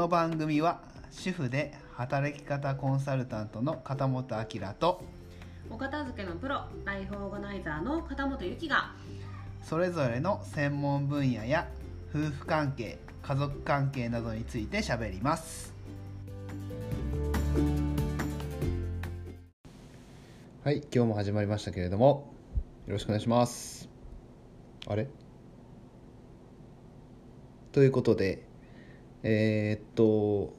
の番組は主婦で働き方コンサルタントの片本明とお片付けのプロライフオーガナイザーの片本由紀がそれぞれの専門分野や夫婦関係家族関係などについてしゃべります。はい今日も始まりましたけれどもよろしくお願いします。あれ？ということでえーっと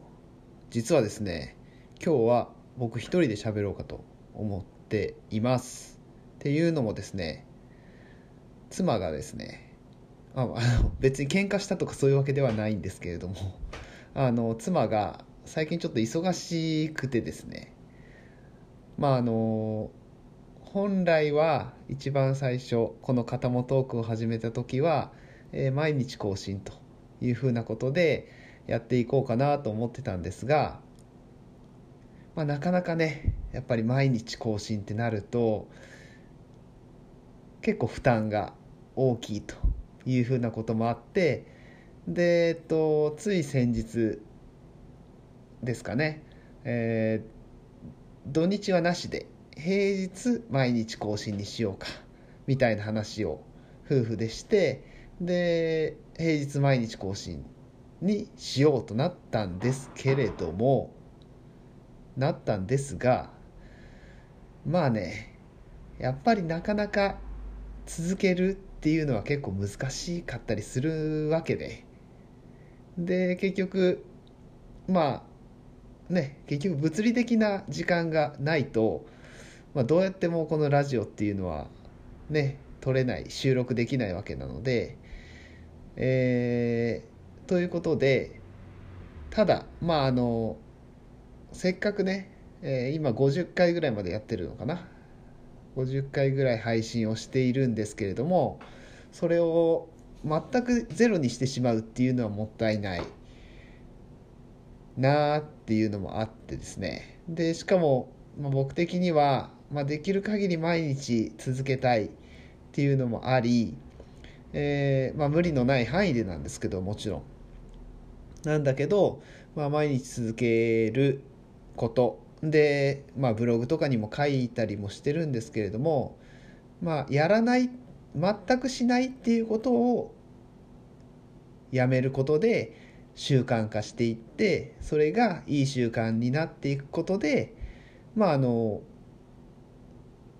実はですね今日は僕一人で喋ろうかと思っています。っていうのもですね妻がですねあの別に喧嘩したとかそういうわけではないんですけれどもあの妻が最近ちょっと忙しくてですねまああの本来は一番最初この「肩もトーク」を始めた時は、えー毎日更新というふうなことでやっていこうかなと思ってたんですが、まあ、なかなかねやっぱり毎日更新ってなると結構負担が大きいというふうなこともあってで、えっと、つい先日ですかね、えー土日はなしで平日毎日更新にしようかみたいな話を夫婦でしてで平日毎日更新にしようとなったんですけれどもなったんですがまあねやっぱりなかなか続けるっていうのは結構難しかったりするわけで。で結局まあね結局物理的な時間がないと、まあ、どうやってもこのラジオっていうのはね撮れない収録できないわけなのでえーということでただまああのせっかくね、えー今50回ぐらいまでやってるのかな。50回ぐらい配信をしているんですけれどもそれを全くゼロにしてしまうっていうのはもったいないなあっていうのもあってですね。でしかも、まあ、僕的には、まあ、できる限り毎日続けたいっていうのもあり、えーまあ、無理のない範囲でなんですけどもちろん。なんだけど、まあ、毎日続けること。で、まあ、ブログとかにも書いたりもしてるんですけれども、まあ、やらない全くしないっていうことをやめることで習慣化していってそれがいい習慣になっていくことでまああの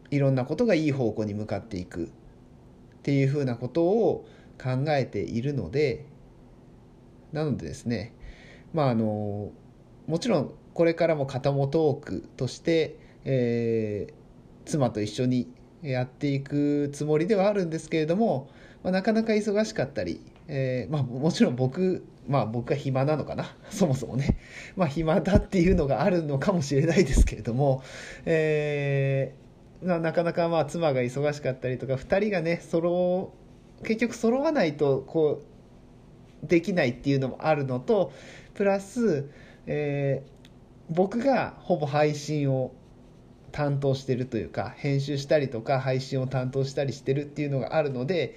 いろんなことがいい方向に向かっていく。っていうふうなことを考えているのでなのでですねまああのもちろんこれからも肩もトークとして、えー妻と一緒にやっていくつもりではあるんですけれども、まあ、なかなか忙しかったり、えーまあ、もちろん僕まあ僕が暇なのかな そもそもね。まあ暇だっていうのがあるのかもしれないですけれども、えーまあ、なかなかまあ妻が忙しかったりとか2人がね揃結局揃わないとこうできないっていうのもあるのとプラス、えー僕がほぼ配信を担当してるというか編集したりとか配信を担当したりしてるっていうのがあるので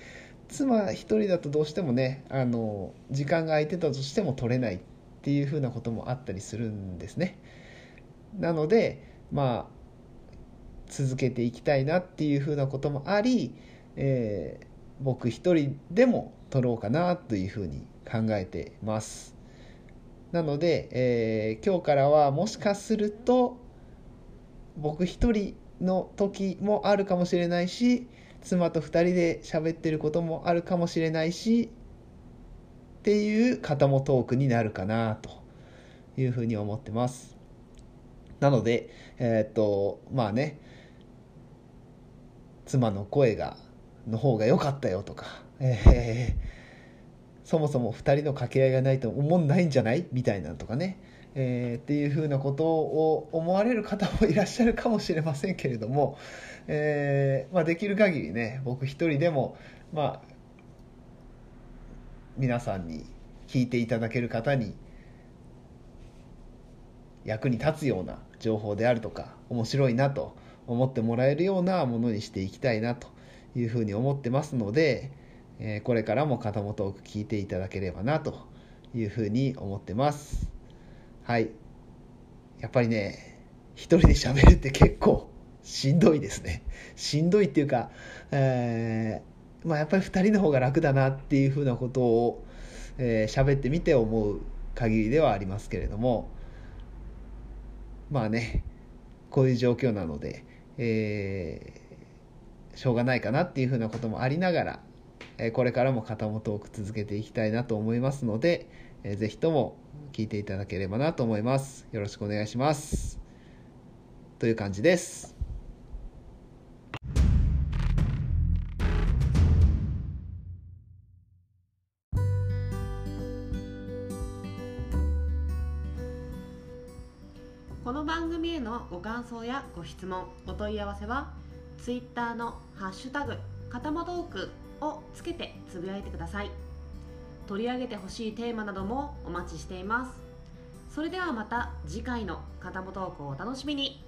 妻一人だとどうしてもねあの時間が空いてたとしても取れないっていうふうなこともあったりするんですね。なのでまあ続けていきたいなっていうふうなこともあり、えー僕一人でも撮ろうかなというふうに考えてます。なので、えー今日からはもしかすると僕一人の時もあるかもしれないし妻と二人で喋ってることもあるかもしれないしっていう肩もトークになるかなというふうに思ってます。なのでえーっとまあね妻の声がの方が良かったよとか、えーそもそも2人の掛け合いがないと思んないんじゃない？みたいなとかね、えーっていうふうなことを思われる方もいらっしゃるかもしれませんけれども、えーまあ、できる限りね僕一人でも、まあ、皆さんに聞いていただける方に役に立つような情報であるとか面白いなと思ってもらえるようなものにしていきたいなというふうに思ってますので、えーこれからも肩もトーク聞いていただければなというふうに思ってます。はい。やっぱりね一人で喋るって結構 しんどいですね。しんどいっていうか、えー、まあ、やっぱり2人の方が楽だなっていうふうなことを喋、えー、ってみて思う限りではありますけれどもまあねこういう状況なので、えー、しょうがないかなっていうふうなこともありながら、えこれからも肩もトーク続けていきたいなと思いますので、えー、ぜひとも聞いていただければなと思います。よろしくお願いします。という感じです。この番組へのご感想やご質問お問い合わせは Twitter の「ハッシュタグかたまトーク」をつけてつぶやいてください。取り上げてほしいテーマなどもお待ちしています。それではまた次回の「かたまトーク」をお楽しみに。